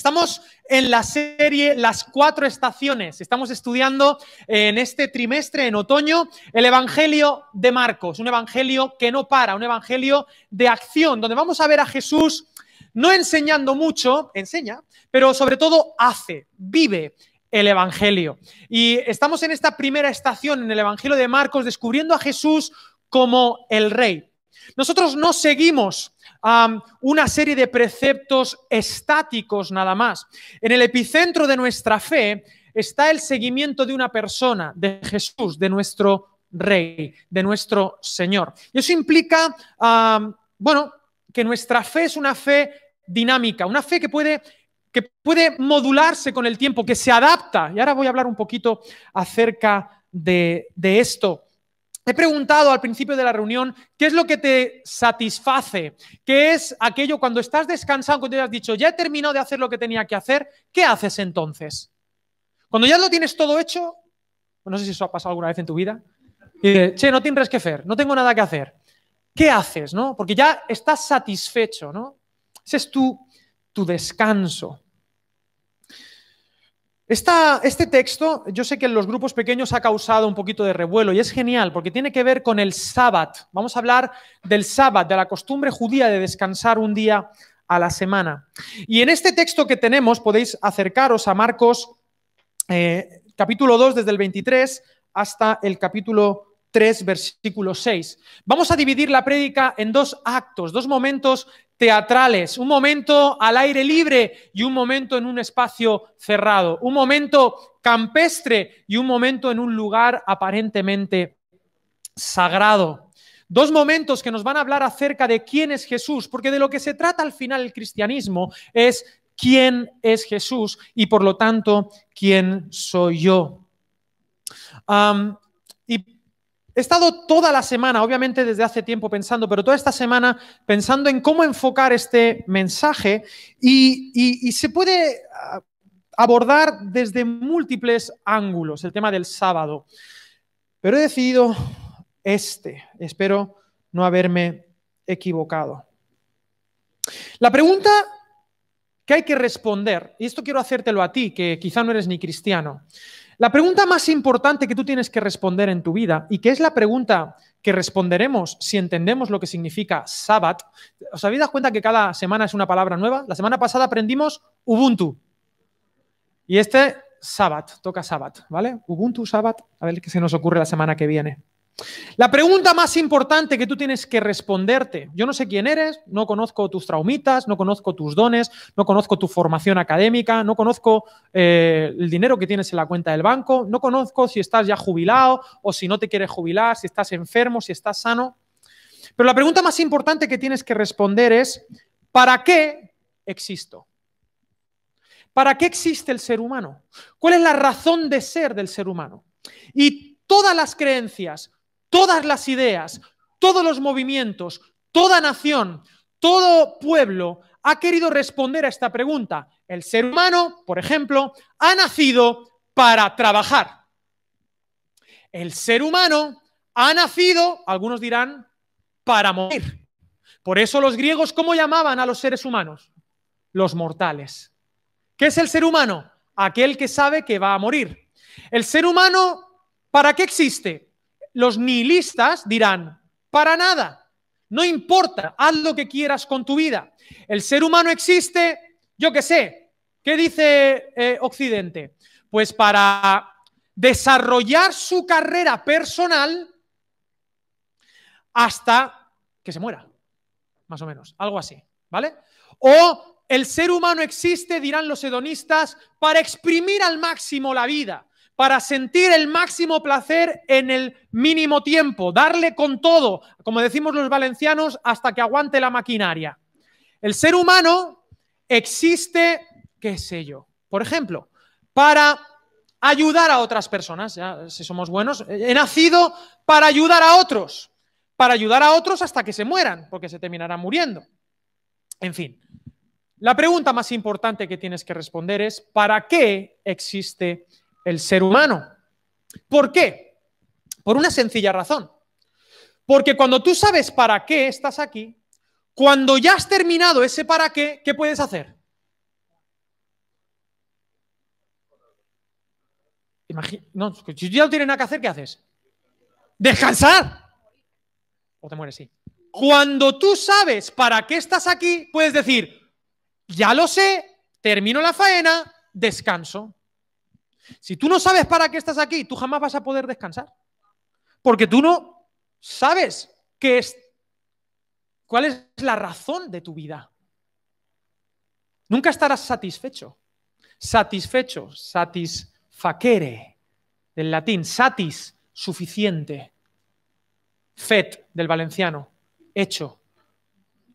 Estamos en la serie Las cuatro estaciones. Estamos estudiando en este trimestre, en otoño, el Evangelio de Marcos, un Evangelio que no para, un Evangelio de acción, donde vamos a ver a Jesús no enseñando mucho, enseña, pero sobre todo hace, vive el Evangelio. Y estamos en esta primera estación en el Evangelio de Marcos descubriendo a Jesús como el Rey. Nosotros no seguimos una serie de preceptos estáticos nada más. En el epicentro de nuestra fe está el seguimiento de una persona, de Jesús, de nuestro Rey, de nuestro Señor. Y eso implica, bueno, que nuestra fe es una fe dinámica, una fe que puede que puede modularse con el tiempo, que se adapta. Y ahora voy a hablar un poquito acerca de, de esto. He preguntado al principio de la reunión qué es lo que te satisface, qué es aquello cuando estás descansando, cuando te has dicho, ya he terminado de hacer lo que tenía que hacer, ¿qué haces entonces? Cuando ya lo tienes todo hecho, no sé si eso ha pasado alguna vez en tu vida, y dices, che, no tienes que hacer, no tengo nada que hacer. ¿Qué haces? ¿no? Porque ya estás satisfecho, ¿no? Ese es tu, tu descanso este texto, yo sé que en los grupos pequeños ha causado un poquito de revuelo y es genial porque tiene que ver con el sábado. Vamos a hablar del sábado, de la costumbre judía de descansar un día a la semana. Y en este texto que tenemos podéis acercaros a Marcos eh, capítulo 2 desde el 23 hasta el capítulo 3, versículo 6. Vamos a dividir la prédica en dos actos, dos momentos teatrales, un momento al aire libre y un momento en un espacio cerrado, un momento campestre y un momento en un lugar aparentemente sagrado. Dos momentos que nos van a hablar acerca de quién es Jesús, porque de lo que se trata al final el cristianismo es quién es Jesús y por lo tanto quién soy yo. He estado toda la semana, obviamente desde hace tiempo pensando, pero toda esta semana pensando en cómo enfocar este mensaje y, se puede ah, abordar desde múltiples ángulos el tema del sábado. Pero he decidido este. Espero no haberme equivocado. La pregunta que hay que responder, y esto quiero hacértelo a ti, que quizá no eres ni cristiano, la pregunta más importante que tú tienes que responder en tu vida y que es la pregunta que responderemos si entendemos lo que significa Sabbath. ¿Os habéis dado cuenta que cada semana es una palabra nueva? La semana pasada aprendimos Ubuntu. Y este Sabbath, toca Sabbath, ¿vale? Ubuntu, Sabbath, a ver qué se nos ocurre la semana que viene. La pregunta más importante que tú tienes que responderte, yo no sé quién eres, no conozco tus traumitas, no conozco tus dones, no conozco tu formación académica, no conozco eh, el dinero que tienes en la cuenta del banco, no conozco si estás ya jubilado o si no te quieres jubilar, si estás enfermo, si estás sano. Pero la pregunta más importante que tienes que responder es, ¿para qué existo? ¿Para qué existe el ser humano? ¿Cuál es la razón de ser del ser humano? Y todas las creencias, todas las ideas, todos los movimientos, toda nación, todo pueblo ha querido responder a esta pregunta. El ser humano, por ejemplo, ha nacido para trabajar. El ser humano ha nacido, algunos dirán, para morir. Por eso los griegos, ¿cómo llamaban a los seres humanos? Los mortales. ¿Qué es el ser humano? Aquel que sabe que va a morir. El ser humano, ¿para qué existe? Los nihilistas dirán, para nada, no importa, haz lo que quieras con tu vida. El ser humano existe, yo qué sé, ¿qué dice eh, Occidente? Pues para desarrollar su carrera personal hasta que se muera, más o menos, algo así, ¿vale? O el ser humano existe, dirán los hedonistas, para exprimir al máximo la vida para sentir el máximo placer en el mínimo tiempo, darle con todo, como decimos los valencianos, hasta que aguante la maquinaria. El ser humano existe, qué sé yo, por ejemplo, para ayudar a otras personas, si somos buenos, he nacido para ayudar a otros, para ayudar a otros hasta que se mueran, porque se terminarán muriendo. En fin, la pregunta más importante que tienes que responder es, ¿para qué existe el ser humano. ¿Por qué? Por una sencilla razón. Porque cuando tú sabes para qué estás aquí, cuando ya has terminado ese para qué, ¿qué puedes hacer? Imagina, no, si ya no tienes nada que hacer, ¿qué haces? Descansar. O te mueres, sí. Cuando tú sabes para qué estás aquí, puedes decir, ya lo sé, termino la faena, descanso. Si tú no sabes para qué estás aquí, tú jamás vas a poder descansar. Porque tú no sabes qué es, cuál es la razón de tu vida. Nunca estarás satisfecho. Satisfecho, satisfacere, del latín, satis, suficiente. Fet, del valenciano, hecho.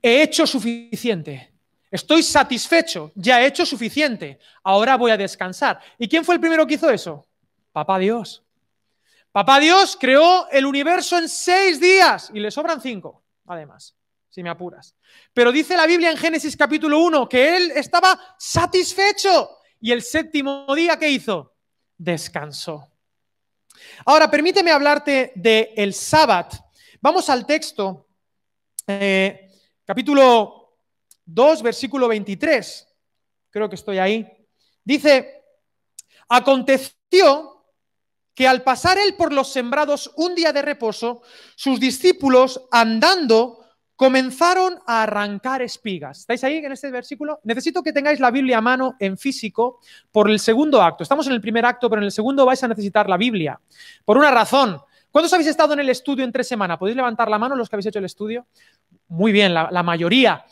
He hecho suficiente. Estoy satisfecho, ya he hecho suficiente. Ahora voy a descansar. ¿Y quién fue el primero que hizo eso? Papá Dios. Papá Dios creó el universo en seis días y le sobran cinco, además, si me apuras. Pero dice la Biblia en Génesis capítulo 1 que él estaba satisfecho y el séptimo día que hizo, descansó. Ahora, permíteme hablarte del el sábado. Vamos al texto, eh, capítulo 2, versículo 23. Creo que estoy ahí. Dice, aconteció que al pasar él por los sembrados un día de reposo, sus discípulos andando comenzaron a arrancar espigas. ¿Estáis ahí en este versículo? Necesito que tengáis la Biblia a mano en físico por el segundo acto. Estamos en el primer acto, pero en el segundo vais a necesitar la Biblia. Por una razón. ¿Cuántos habéis estado en el estudio en tres semanas? ¿Podéis levantar la mano los que habéis hecho el estudio? Muy bien, la, la mayoría.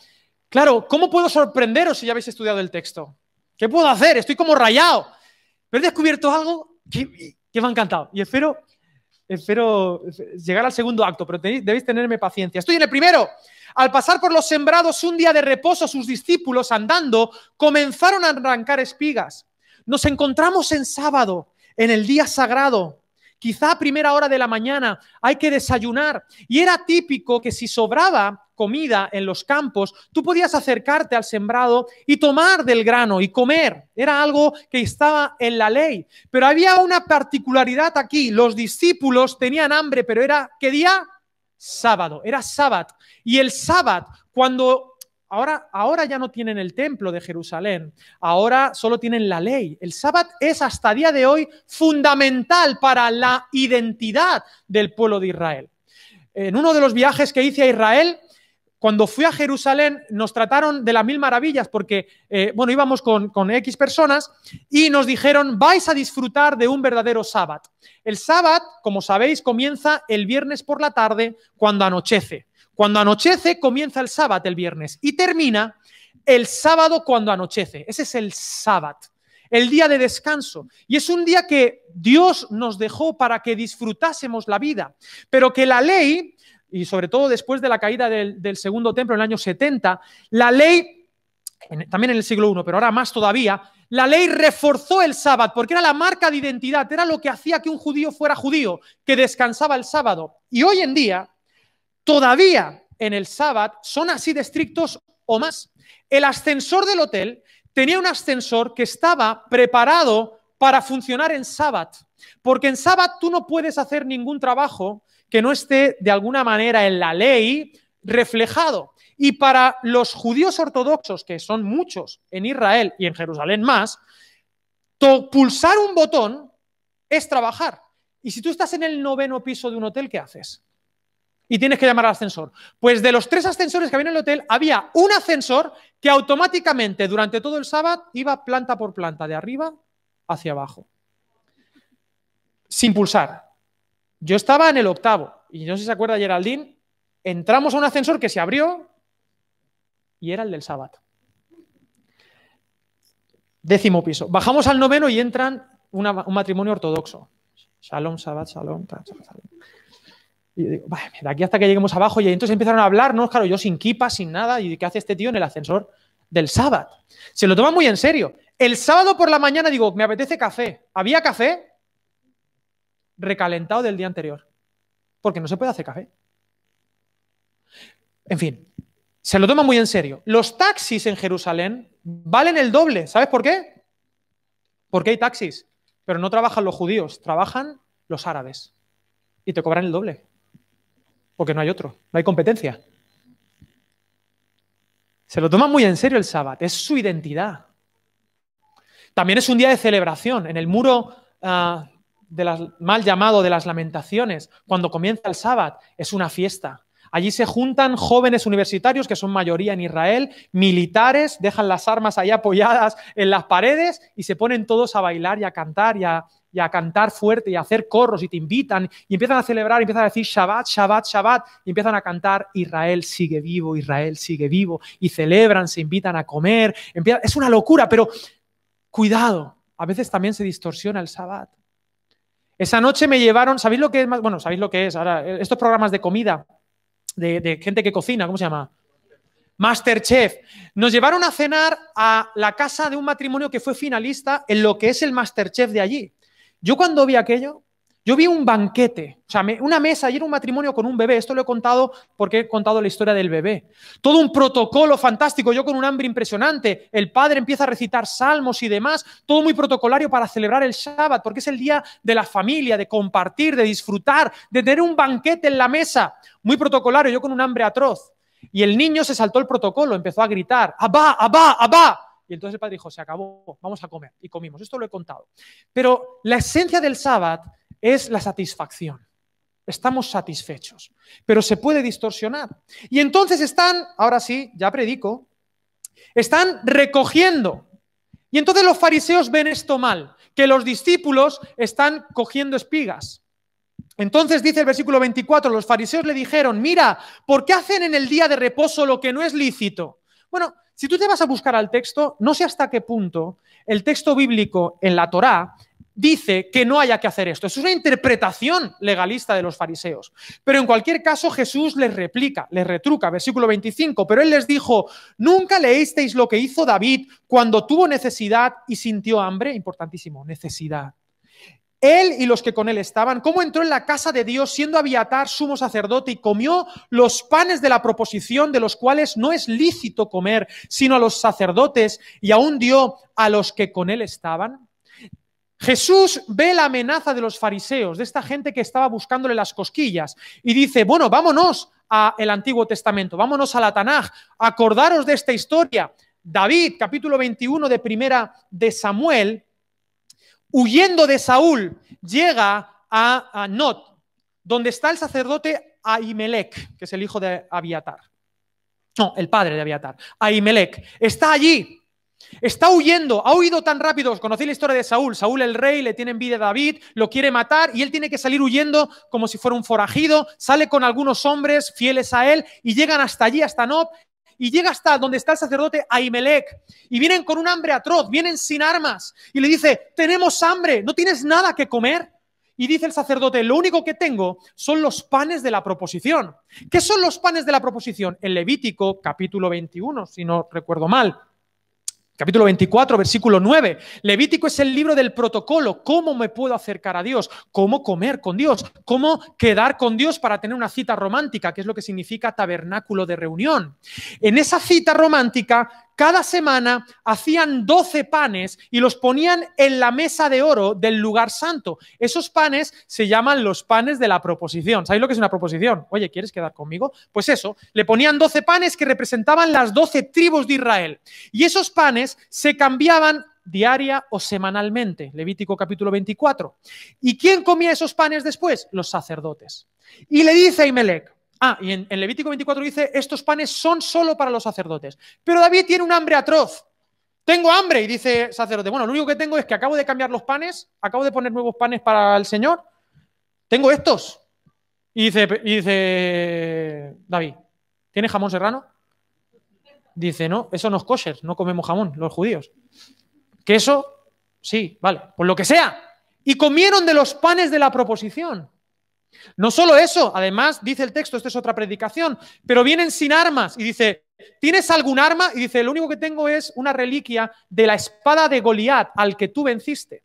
Claro, ¿cómo puedo sorprenderos si ya habéis estudiado el texto? ¿Qué puedo hacer? Estoy como rayado. Pero he descubierto algo que, me ha encantado. Y espero, espero llegar al segundo acto, pero debéis tenerme paciencia. Estoy en el primero. Al pasar por los sembrados un día de reposo, sus discípulos andando comenzaron a arrancar espigas. Nos encontramos en sábado, en el día sagrado. Quizá primera hora de la mañana hay que desayunar. Y era típico que si sobraba comida en los campos, tú podías acercarte al sembrado y tomar del grano y comer. Era algo que estaba en la ley. Pero había una particularidad aquí. Los discípulos tenían hambre, pero era, ¿qué día? Sábado, era sábado. Y el sábado, cuando Ahora, ahora, ya no tienen el templo de Jerusalén, ahora solo tienen la ley. El sábado es hasta día de hoy fundamental para la identidad del pueblo de Israel. En uno de los viajes que hice a Israel, cuando fui a Jerusalén nos trataron de las mil maravillas porque, eh, bueno, íbamos con, con, X personas y nos dijeron, vais a disfrutar de un verdadero sábado. El sábado, como sabéis, comienza el viernes por la tarde cuando anochece. Cuando anochece comienza el sábado el viernes y termina el sábado cuando anochece. Ese es el sábado el día de descanso. Y es un día que Dios nos dejó para que disfrutásemos la vida, pero que la ley y sobre todo después de la caída del, segundo templo en el año 70, la ley, también en el siglo I, pero ahora más todavía, la ley reforzó el sábado porque era la marca de identidad, era lo que hacía que un judío fuera judío, que descansaba el sábado. Y hoy en día, todavía en el sábado son así de estrictos o más. El ascensor del hotel tenía un ascensor que estaba preparado para funcionar en sábado, porque en sábado tú no puedes hacer ningún trabajo que no esté de alguna manera en la ley reflejado. Y para los judíos ortodoxos, que son muchos en Israel y en Jerusalén más, pulsar un botón es trabajar. Y si tú estás en el noveno piso de un hotel, ¿qué haces? Y tienes que llamar al ascensor. Pues de los tres ascensores que había en el hotel, había un ascensor que automáticamente durante todo el sábado iba planta por planta, de arriba hacia abajo. Sin pulsar. Yo estaba en el octavo y no sé si se acuerda Geraldine, entramos a un ascensor que se abrió y era el del sábado. Décimo piso. Bajamos al noveno y entran un matrimonio ortodoxo. Shalom, Shabbat, Shalom, Y digo, de aquí hasta que lleguemos abajo, y entonces empezaron a hablarnos, claro, yo sin kipa, sin nada, y ¿qué hace este tío en el ascensor del sábado? Se lo toman muy en serio. El sábado por la mañana digo, me apetece café. ¿Había café? recalentado del día anterior. Porque no se puede hacer café. En fin, se lo toma muy en serio. Los taxis en Jerusalén valen el doble. ¿Sabes por qué? Porque hay taxis, pero no trabajan los judíos, trabajan los árabes. Y te cobran el doble. Porque no hay otro, no hay competencia. Se lo toma muy en serio el sábado, es su identidad. También es un día de celebración. En el muro ah, de las, mal llamado de las lamentaciones, cuando comienza el sábado, es una fiesta. Allí se juntan jóvenes universitarios, que son mayoría en Israel, militares, dejan las armas ahí apoyadas en las paredes y se ponen todos a bailar y a cantar y a, y a cantar fuerte y a hacer corros y te invitan y empiezan a celebrar, y empiezan a decir Shabbat, Shabbat, Shabbat y empiezan a cantar Israel sigue vivo, Israel sigue vivo y celebran, se invitan a comer. es una locura, pero cuidado, a veces también se distorsiona el Shabbat. Esa noche me llevaron, ¿sabéis lo que es? Bueno, ¿sabéis lo que es? Ahora, estos programas de comida, de, de gente que cocina, ¿cómo se llama? Masterchef. Nos llevaron a cenar a la casa de un matrimonio que fue finalista en lo que es el Masterchef de allí. Yo cuando vi aquello, yo vi un banquete, o sea, una mesa y era un matrimonio con un bebé. Esto lo he contado porque he contado la historia del bebé. Todo un protocolo fantástico, yo con un hambre impresionante. El padre empieza a recitar salmos y demás, todo muy protocolario para celebrar el Shabbat, porque es el día de la familia, de compartir, de disfrutar, de tener un banquete en la mesa. Muy protocolario, yo con un hambre atroz. Y el niño se saltó el protocolo, empezó a gritar, ¡Abba, abba, abba! Y entonces el padre dijo, se acabó, vamos a comer. Y comimos. Esto lo he contado. Pero la esencia del sábado es la satisfacción. Estamos satisfechos. Pero se puede distorsionar. Y entonces están, ahora sí, ya predico, están recogiendo. Y entonces los fariseos ven esto mal, que los discípulos están cogiendo espigas. Entonces dice el versículo 24, los fariseos le dijeron, mira, ¿por qué hacen en el día de reposo lo que no es lícito? Bueno, si tú te vas a buscar al texto, no sé hasta qué punto el texto bíblico en la Torá dice que no haya que hacer esto. Es una interpretación legalista de los fariseos. Pero en cualquier caso Jesús les replica, les retruca, versículo 25, pero él les dijo, nunca leísteis lo que hizo David cuando tuvo necesidad y sintió hambre, importantísimo, necesidad él y los que con él estaban, cómo entró en la casa de Dios siendo Abiatar sumo sacerdote y comió los panes de la proposición de los cuales no es lícito comer, sino a los sacerdotes y aún dio a los que con él estaban. Jesús ve la amenaza de los fariseos, de esta gente que estaba buscándole las cosquillas, y dice, bueno, vámonos al Antiguo Testamento, vámonos a la Tanaj, acordaros de esta historia. David, capítulo 21 de primera de Samuel, huyendo de Saúl, llega a, Not, donde está el sacerdote Ahimelech, que es el hijo de Abiatar. No, el padre de Abiatar. Ahimelech. Está allí. Está huyendo, ha huido tan rápido. Conocí la historia de Saúl. Saúl, el rey, le tiene envidia a David, lo quiere matar y él tiene que salir huyendo como si fuera un forajido. Sale con algunos hombres fieles a él y llegan hasta allí, hasta Nob, y llega hasta donde está el sacerdote Ahimelech y vienen con un hambre atroz, vienen sin armas y le dice, tenemos hambre, ¿no tienes nada que comer? Y dice el sacerdote, lo único que tengo son los panes de la proposición. ¿Qué son los panes de la proposición? En Levítico capítulo 21, si no recuerdo mal, Capítulo 24, versículo 9. Levítico es el libro del protocolo. ¿Cómo me puedo acercar a Dios? ¿Cómo comer con Dios? ¿Cómo quedar con Dios para tener una cita romántica? Que es lo que significa tabernáculo de reunión. En esa cita romántica cada semana hacían 12 panes y los ponían en la mesa de oro del lugar santo. Esos panes se llaman los panes de la proposición. ¿Sabéis lo que es una proposición? Oye, ¿quieres quedar conmigo? Pues eso, le ponían 12 panes que representaban las 12 tribus de Israel. Y esos panes se cambiaban diaria o semanalmente. Levítico capítulo 24. ¿Y quién comía esos panes después? Los sacerdotes. Y le dice a Imelec, Ah, y en, Levítico 24 dice, estos panes son solo para los sacerdotes. Pero David tiene un hambre atroz. Tengo hambre, y dice sacerdote, bueno, lo único que tengo es que acabo de cambiar los panes, acabo de poner nuevos panes para el Señor, tengo estos. Y dice, David, ¿tiene jamón serrano? Dice, no, eso no es kosher, no comemos jamón, los judíos. ¿Queso? Sí, vale, pues lo que sea. Y comieron de los panes de la proposición. No solo eso, además dice el texto, esta es otra predicación, pero vienen sin armas y dice, ¿tienes algún arma? Y dice, lo único que tengo es una reliquia de la espada de Goliat al que tú venciste.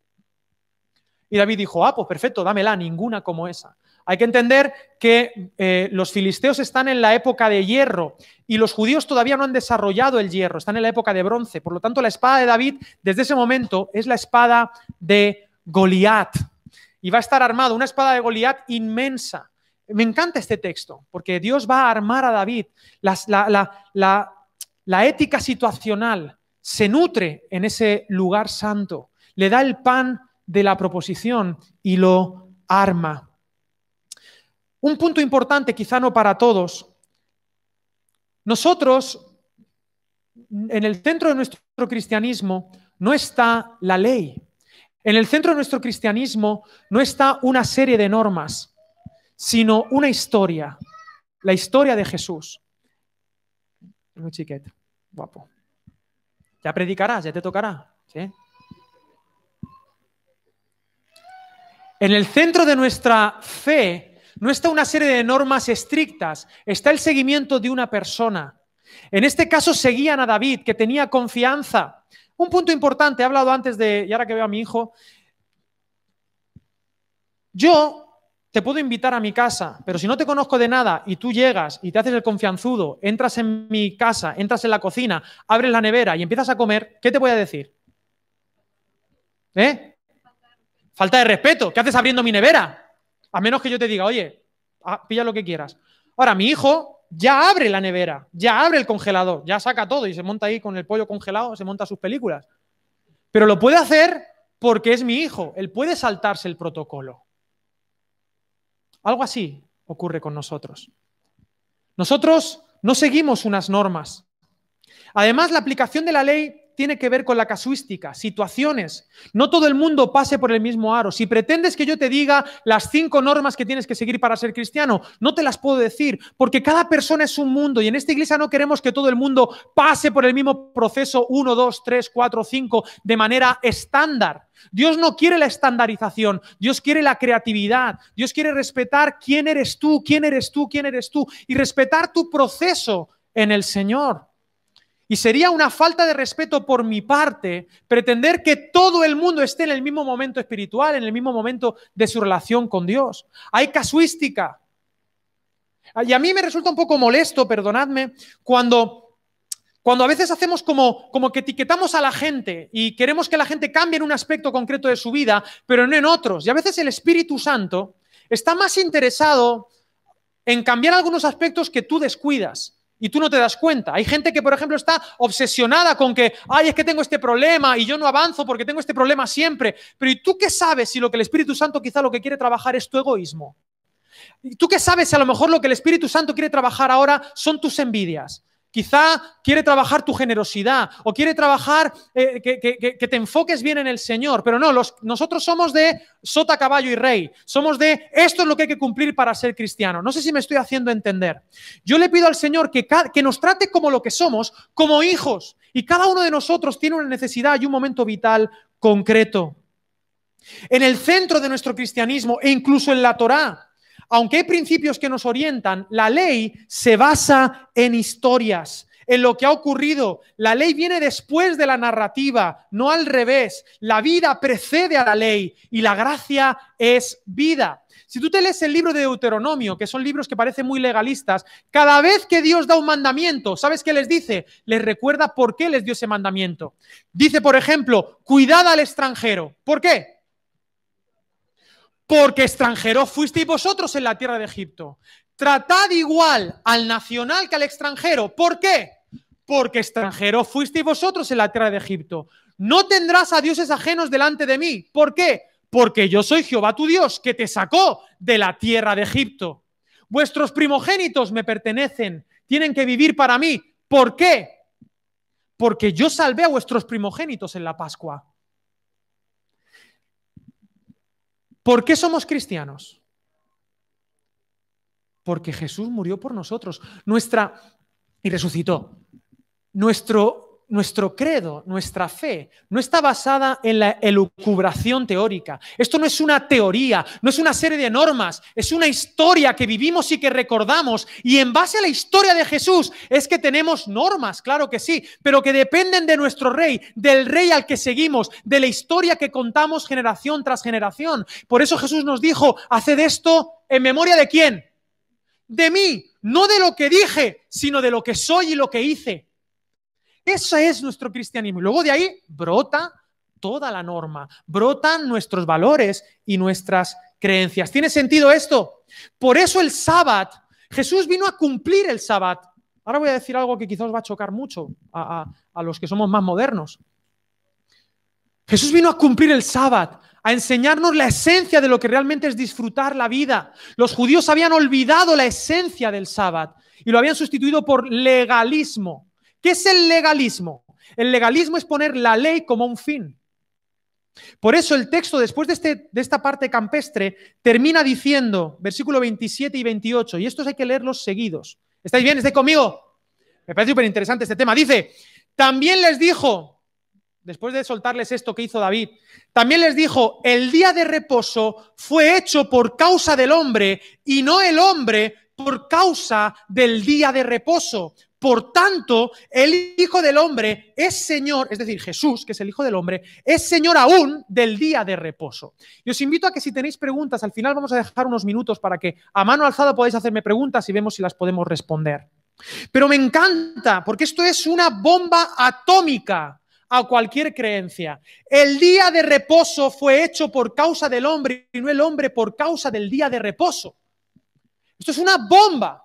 Y David dijo, ah, pues perfecto, dámela, ninguna como esa. Hay que entender que eh, los filisteos están en la época de hierro y los judíos todavía no han desarrollado el hierro, están en la época de bronce. Por lo tanto, la espada de David desde ese momento es la espada de Goliat y va a estar armado, una espada de Goliat inmensa. Me encanta este texto, porque Dios va a armar a David. la, ética situacional se nutre en ese lugar santo. Le da el pan de la proposición y lo arma. Un punto importante, quizá no para todos. Nosotros, en el centro de nuestro cristianismo, no está la ley. En el centro de nuestro cristianismo no está una serie de normas, sino una historia, la historia de Jesús. Muy chiquete, guapo. Ya predicarás, ya te tocará. En el centro de nuestra fe no está una serie de normas estrictas, está el seguimiento de una persona. En este caso seguían a David, que tenía confianza. Un punto importante, he hablado antes de, y ahora que veo a mi hijo, yo te puedo invitar a mi casa, pero si no te conozco de nada y tú llegas y te haces el confianzudo, entras en mi casa, entras en la cocina, abres la nevera y empiezas a comer, ¿qué te voy a decir? ¿Eh? Falta de respeto. ¿Qué haces abriendo mi nevera? A menos que yo te diga, oye, ah, pilla lo que quieras. Ahora, mi hijo ya abre la nevera, ya abre el congelador, ya saca todo y se monta ahí con el pollo congelado, se monta sus películas. Pero lo puede hacer porque es mi hijo, él puede saltarse el protocolo. Algo así ocurre con nosotros. Nosotros no seguimos unas normas. Además, la aplicación de la ley tiene que ver con la casuística, situaciones. No todo el mundo pase por el mismo aro. Si pretendes que yo te diga las cinco normas que tienes que seguir para ser cristiano, no te las puedo decir, porque cada persona es un mundo y en esta iglesia no queremos que todo el mundo pase por el mismo proceso 1, 2, 3, 4, 5 de manera estándar. Dios no quiere la estandarización, Dios quiere la creatividad, Dios quiere respetar quién eres tú, quién eres tú, quién eres tú y respetar tu proceso en el Señor. Y sería una falta de respeto por mi parte pretender que todo el mundo esté en el mismo momento espiritual, en el mismo momento de su relación con Dios. Hay casuística. Y a mí me resulta un poco molesto, perdonadme, cuando, cuando a veces hacemos como, como que etiquetamos a la gente y queremos que la gente cambie en un aspecto concreto de su vida, pero no en otros. Y a veces el Espíritu Santo está más interesado en cambiar algunos aspectos que tú descuidas y tú no te das cuenta. Hay gente que, por ejemplo, está obsesionada con que, ay, es que tengo este problema y yo no avanzo porque tengo este problema siempre. Pero ¿y tú qué sabes si lo que el Espíritu Santo quizá lo que quiere trabajar es tu egoísmo? ¿Y tú qué sabes si a lo mejor lo que el Espíritu Santo quiere trabajar ahora son tus envidias? Quizá quiere trabajar tu generosidad o quiere trabajar eh, que, te enfoques bien en el Señor, pero no, nosotros somos de sota, caballo y rey, somos de esto es lo que hay que cumplir para ser cristiano. No sé si me estoy haciendo entender. Yo le pido al Señor que, que nos trate como lo que somos, como hijos, y cada uno de nosotros tiene una necesidad y un momento vital concreto. En el centro de nuestro cristianismo e incluso en la Torá, aunque hay principios que nos orientan, la ley se basa en historias, en lo que ha ocurrido. La ley viene después de la narrativa, no al revés. La vida precede a la ley y la gracia es vida. Si tú te lees el libro de Deuteronomio, que son libros que parecen muy legalistas, cada vez que Dios da un mandamiento, ¿sabes qué les dice? Les recuerda por qué les dio ese mandamiento. Dice, por ejemplo, cuidad al extranjero. ¿Por qué? Porque extranjeros fuisteis vosotros en la tierra de Egipto. Tratad igual al nacional que al extranjero. ¿Por qué? Porque extranjeros fuisteis vosotros en la tierra de Egipto. No tendrás a dioses ajenos delante de mí. ¿Por qué? Porque yo soy Jehová tu Dios, que te sacó de la tierra de Egipto. Vuestros primogénitos me pertenecen, tienen que vivir para mí. ¿Por qué? Porque yo salvé a vuestros primogénitos en la Pascua. ¿Por qué somos cristianos? Porque Jesús murió por nosotros. Nuestra y resucitó. Nuestro nuestro credo, nuestra fe, no está basada en la elucubración teórica. Esto no es una teoría, no es una serie de normas, es una historia que vivimos y que recordamos. Y en base a la historia de Jesús es que tenemos normas, claro que sí, pero que dependen de nuestro rey, del rey al que seguimos, de la historia que contamos generación tras generación. Por eso Jesús nos dijo, haced esto en memoria de quién? De mí, no de lo que dije, sino de lo que soy y lo que hice. Ese es nuestro cristianismo. Y luego de ahí brota toda la norma, brotan nuestros valores y nuestras creencias. ¿Tiene sentido esto? Por eso el sábado, Jesús vino a cumplir el sábado. Ahora voy a decir algo que quizás va a chocar mucho a, a los que somos más modernos. Jesús vino a cumplir el sábado, a enseñarnos la esencia de lo que realmente es disfrutar la vida. Los judíos habían olvidado la esencia del sábado y lo habían sustituido por legalismo. ¿Qué es el legalismo? El legalismo es poner la ley como un fin. Por eso el texto, después de, este, esta parte campestre, termina diciendo, versículo 27 y 28, y estos hay que leerlos seguidos. ¿Estáis bien? ¿Estáis conmigo? Me parece súper interesante este tema. Dice, también les dijo, después de soltarles esto que hizo David, también les dijo, el día de reposo fue hecho por causa del hombre y no el hombre por causa del día de reposo. Por tanto, el Hijo del Hombre es Señor, es decir, Jesús, que es el Hijo del Hombre, es Señor aún del día de reposo. Y os invito a que si tenéis preguntas, al final vamos a dejar unos minutos para que a mano alzada podáis hacerme preguntas y vemos si las podemos responder. Pero me encanta, porque esto es una bomba atómica a cualquier creencia. El día de reposo fue hecho por causa del hombre y no el hombre por causa del día de reposo. Esto es una bomba.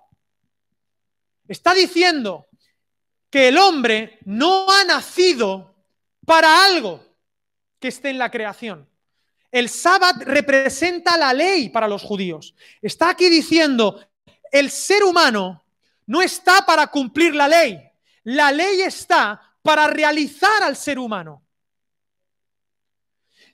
Está diciendo que el hombre no ha nacido para algo que esté en la creación. El sábado representa la ley para los judíos. Está aquí diciendo, el ser humano no está para cumplir la ley. La ley está para realizar al ser humano.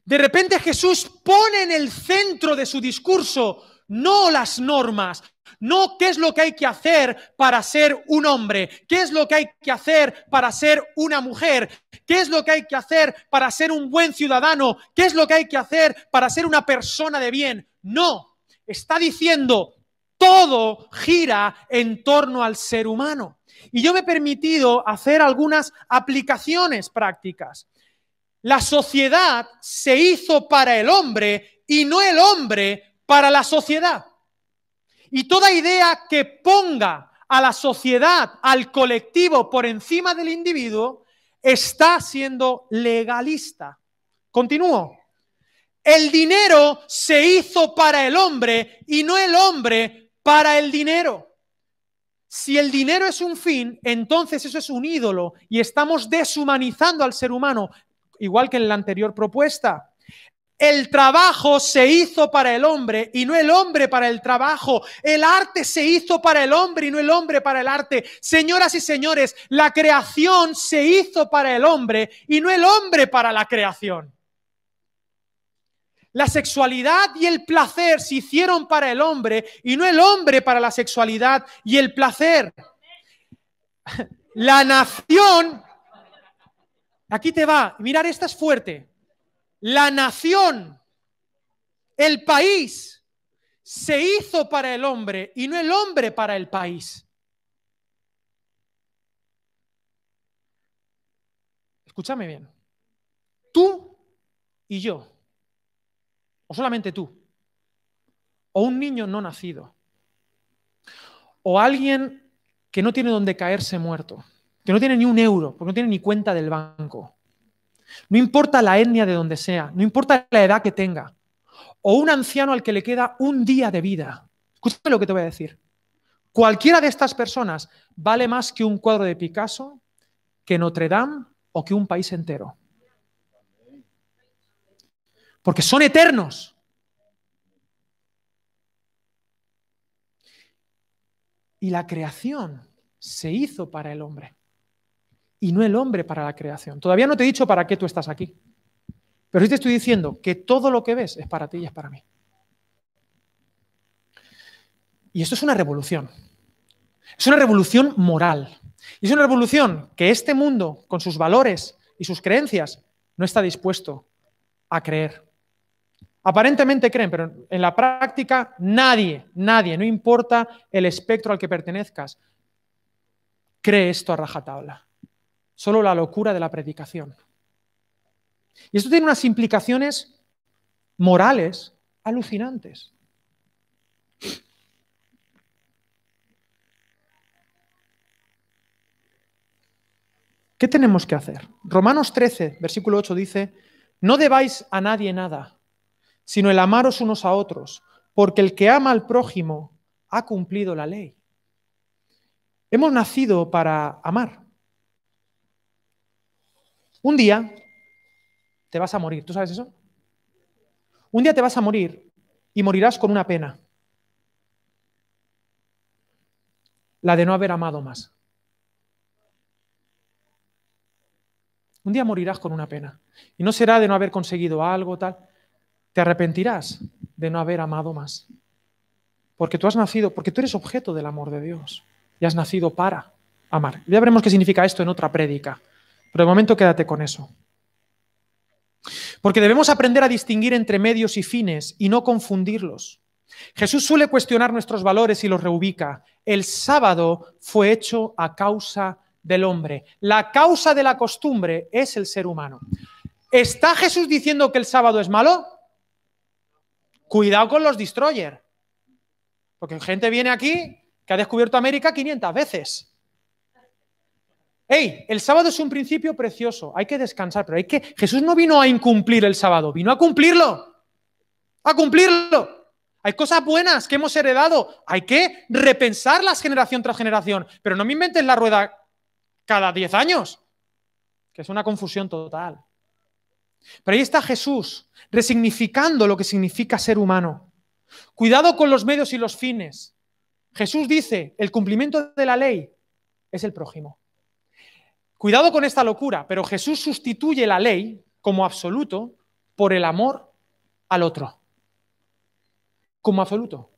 De repente Jesús pone en el centro de su discurso no las normas, no qué es lo que hay que hacer para ser un hombre, qué es lo que hay que hacer para ser una mujer, qué es lo que hay que hacer para ser un buen ciudadano, qué es lo que hay que hacer para ser una persona de bien. No, está diciendo, todo gira en torno al ser humano. Y yo me he permitido hacer algunas aplicaciones prácticas. La sociedad se hizo para el hombre y no el hombre para la sociedad. Y toda idea que ponga a la sociedad, al colectivo por encima del individuo, está siendo legalista. Continúo. El dinero se hizo para el hombre y no el hombre para el dinero. Si el dinero es un fin, entonces eso es un ídolo y estamos deshumanizando al ser humano, igual que en la anterior propuesta. El trabajo se hizo para el hombre y no el hombre para el trabajo. El arte se hizo para el hombre y no el hombre para el arte. Señoras y señores, la creación se hizo para el hombre y no el hombre para la creación. La sexualidad y el placer se hicieron para el hombre y no el hombre para la sexualidad y el placer. La nación, aquí te va, mirar, esta es fuerte la nación, el país, se hizo para el hombre y no el hombre para el país. Escúchame bien. Tú y yo, o solamente tú, o un niño no nacido, o alguien que no tiene donde caerse muerto, que no tiene ni un euro, porque no tiene ni cuenta del banco, no importa la etnia de donde sea, no importa la edad que tenga, o un anciano al que le queda un día de vida. Escúchame lo que te voy a decir. Cualquiera de estas personas vale más que un cuadro de Picasso, que Notre Dame o que un país entero. Porque son eternos. Y la creación se hizo para el hombre y no el hombre para la creación. Todavía no te he dicho para qué tú estás aquí. Pero sí te estoy diciendo que todo lo que ves es para ti y es para mí. Y esto es una revolución. Es una revolución moral. Y es una revolución que este mundo, con sus valores y sus creencias, no está dispuesto a creer. Aparentemente creen, pero en la práctica nadie, nadie, no importa el espectro al que pertenezcas, cree esto a rajatabla solo la locura de la predicación. Y esto tiene unas implicaciones morales alucinantes. ¿Qué tenemos que hacer? Romanos 13, versículo 8 dice, no debáis a nadie nada, sino el amaros unos a otros, porque el que ama al prójimo ha cumplido la ley. Hemos nacido para amar. Un día te vas a morir, ¿tú sabes eso? Un día te vas a morir y morirás con una pena. La de no haber amado más. Un día morirás con una pena. Y no será de no haber conseguido algo, tal. Te arrepentirás de no haber amado más. Porque tú has nacido, porque tú eres objeto del amor de Dios. Y has nacido para amar. Ya veremos qué significa esto en otra prédica. Pero de momento quédate con eso. Porque debemos aprender a distinguir entre medios y fines y no confundirlos. Jesús suele cuestionar nuestros valores y los reubica. El sábado fue hecho a causa del hombre. La causa de la costumbre es el ser humano. ¿Está Jesús diciendo que el sábado es malo? Cuidado con los destroyers. Porque gente viene aquí que ha descubierto América 500 veces. Hey, el sábado es un principio precioso, hay que descansar, pero hay que. Jesús no vino a incumplir el sábado, vino a cumplirlo. A cumplirlo. Hay cosas buenas que hemos heredado, hay que repensarlas generación tras generación, pero no me inventes la rueda cada 10 años, que es una confusión total. Pero ahí está Jesús, resignificando lo que significa ser humano. Cuidado con los medios y los fines. Jesús dice, el cumplimiento de la ley es el prójimo. Cuidado con esta locura, pero Jesús sustituye la ley como absoluto por el amor al otro. Como absoluto.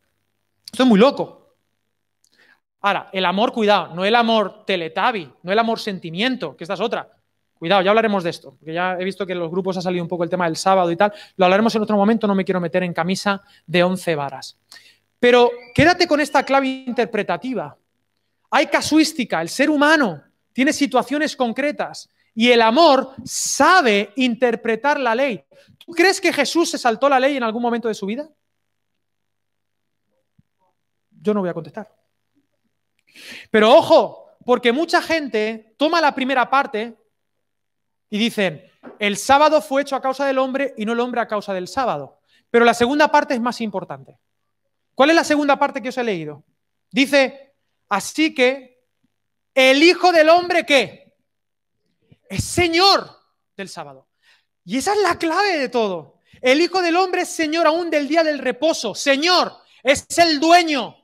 Esto es muy loco. Ahora, el amor, cuidado, no el amor teletabi, no el amor sentimiento, que esta es otra. Cuidado, ya hablaremos de esto, porque ya he visto que en los grupos ha salido un poco el tema del sábado y tal. Lo hablaremos en otro momento, no me quiero meter en camisa de once varas. Pero quédate con esta clave interpretativa. Hay casuística, el ser humano tiene situaciones concretas y el amor sabe interpretar la ley. ¿Tú crees que Jesús se saltó la ley en algún momento de su vida? Yo no voy a contestar. Pero ojo, porque mucha gente toma la primera parte y dicen, el sábado fue hecho a causa del hombre y no el hombre a causa del sábado. Pero la segunda parte es más importante. ¿Cuál es la segunda parte que os he leído? Dice, así que el Hijo del Hombre, ¿qué? Es Señor del sábado. Y esa es la clave de todo. El Hijo del Hombre es Señor aún del día del reposo. Señor, es el dueño.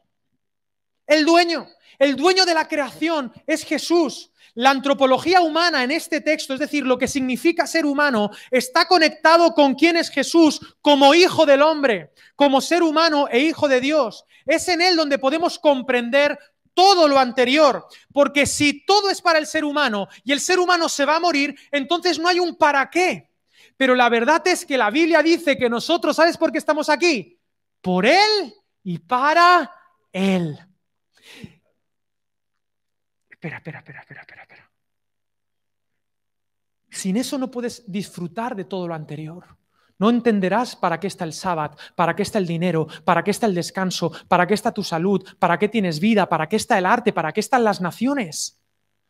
El dueño. El dueño de la creación es Jesús. La antropología humana en este texto, es decir, lo que significa ser humano, está conectado con quién es Jesús como hijo del hombre, como ser humano e hijo de Dios. Es en él donde podemos comprender todo lo anterior, porque si todo es para el ser humano y el ser humano se va a morir, entonces no hay un para qué. Pero la verdad es que la Biblia dice que nosotros, ¿sabes por qué estamos aquí? Por Él y para Él. Espera, espera, espera, espera, espera, espera. Sin eso no puedes disfrutar de todo lo anterior. No entenderás para qué está el sábado, para qué está el dinero, para qué está el descanso, para qué está tu salud, para qué tienes vida, para qué está el arte, para qué están las naciones.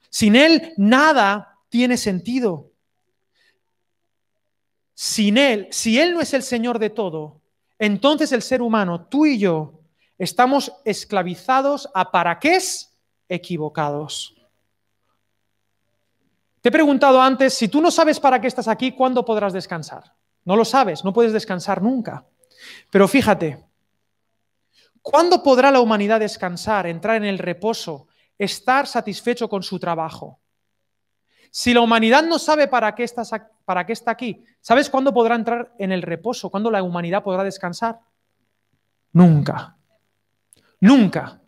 Sin Él nada tiene sentido. Sin Él, si Él no es el Señor de todo, entonces el ser humano, tú y yo, estamos esclavizados a para qué es equivocados. Te he preguntado antes, si tú no sabes para qué estás aquí, ¿cuándo podrás descansar? No lo sabes, no puedes descansar nunca. Pero fíjate, ¿cuándo podrá la humanidad descansar, entrar en el reposo, estar satisfecho con su trabajo? Si la humanidad no sabe para qué, está aquí, ¿sabes cuándo podrá entrar en el reposo? ¿Cuándo la humanidad podrá descansar? Nunca. Nunca.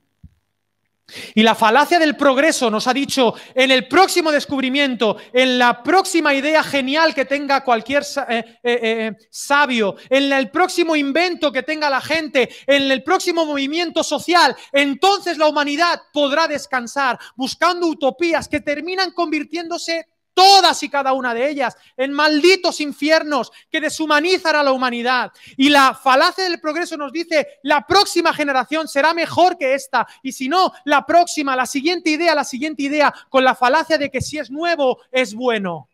Y la falacia del progreso nos ha dicho en el próximo descubrimiento, en la próxima idea genial que tenga cualquier eh, eh, eh, sabio, en el próximo invento que tenga la gente, en el próximo movimiento social, entonces la humanidad podrá descansar buscando utopías que terminan convirtiéndose todas y cada una de ellas, en malditos infiernos que deshumanizan a la humanidad. Y la falacia del progreso nos dice, la próxima generación será mejor que esta, y si no, la próxima, la siguiente idea, la siguiente idea, con la falacia de que si es nuevo, es bueno.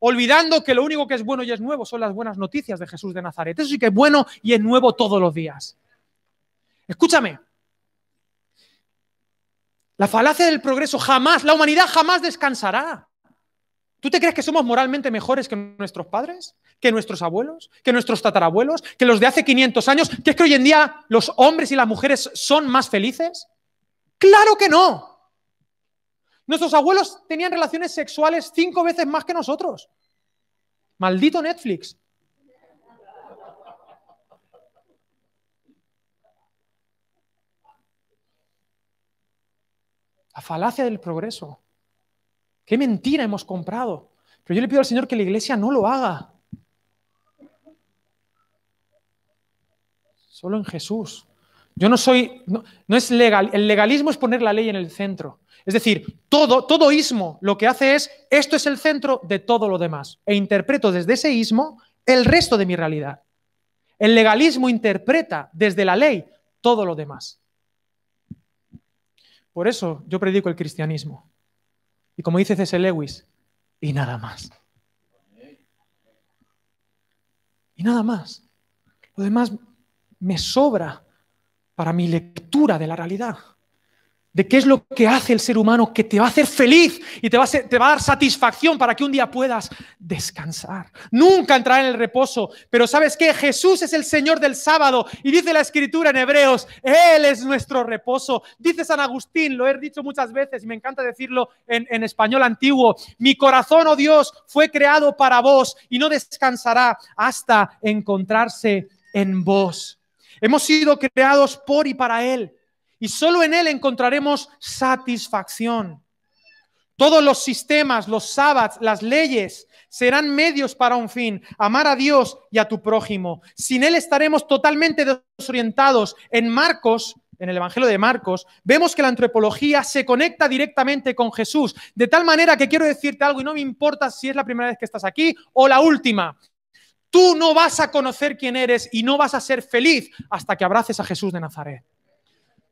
Olvidando que lo único que es bueno y es nuevo son las buenas noticias de Jesús de Nazaret. Eso sí que es bueno y es nuevo todos los días. Escúchame, la falacia del progreso jamás, la humanidad jamás descansará. ¿Tú te crees que somos moralmente mejores que nuestros padres? ¿Que nuestros abuelos? ¿Que nuestros tatarabuelos? ¿Que los de hace 500 años? ¿Que es que hoy en día los hombres y las mujeres son más felices? Claro que no. Nuestros abuelos tenían relaciones sexuales cinco veces más que nosotros. Maldito Netflix. La falacia del progreso. Qué mentira hemos comprado. Pero yo le pido al Señor que la iglesia no lo haga. Solo en Jesús. Yo no soy, no, es legal, el legalismo es poner la ley en el centro. Es decir, todo, todo ismo lo que hace es, esto es el centro de todo lo demás. E interpreto desde ese ismo el resto de mi realidad. El legalismo interpreta desde la ley todo lo demás. Por eso yo predico el cristianismo. Y como dice C.S. Lewis, y nada más. Y nada más. Lo demás me sobra para mi lectura de la realidad de qué es lo que hace el ser humano que te va a hacer feliz y te va a, te va a dar satisfacción para que un día puedas descansar. Nunca entrará en el reposo, pero ¿sabes qué? Jesús es el Señor del sábado y dice la escritura en Hebreos, Él es nuestro reposo. Dice San Agustín, lo he dicho muchas veces y me encanta decirlo en, en español antiguo, mi corazón, oh Dios, fue creado para vos y no descansará hasta encontrarse en vos. Hemos sido creados por y para Él y solo en Él encontraremos satisfacción. Todos los sistemas, los sábados, las leyes serán medios para un fin, amar a Dios y a tu prójimo. Sin Él estaremos totalmente desorientados. En Marcos, en el Evangelio de Marcos, vemos que la antropología se conecta directamente con Jesús, de tal manera que quiero decirte algo y no me importa si es la primera vez que estás aquí o la última. Tú no vas a conocer quién eres y no vas a ser feliz hasta que abraces a Jesús de Nazaret.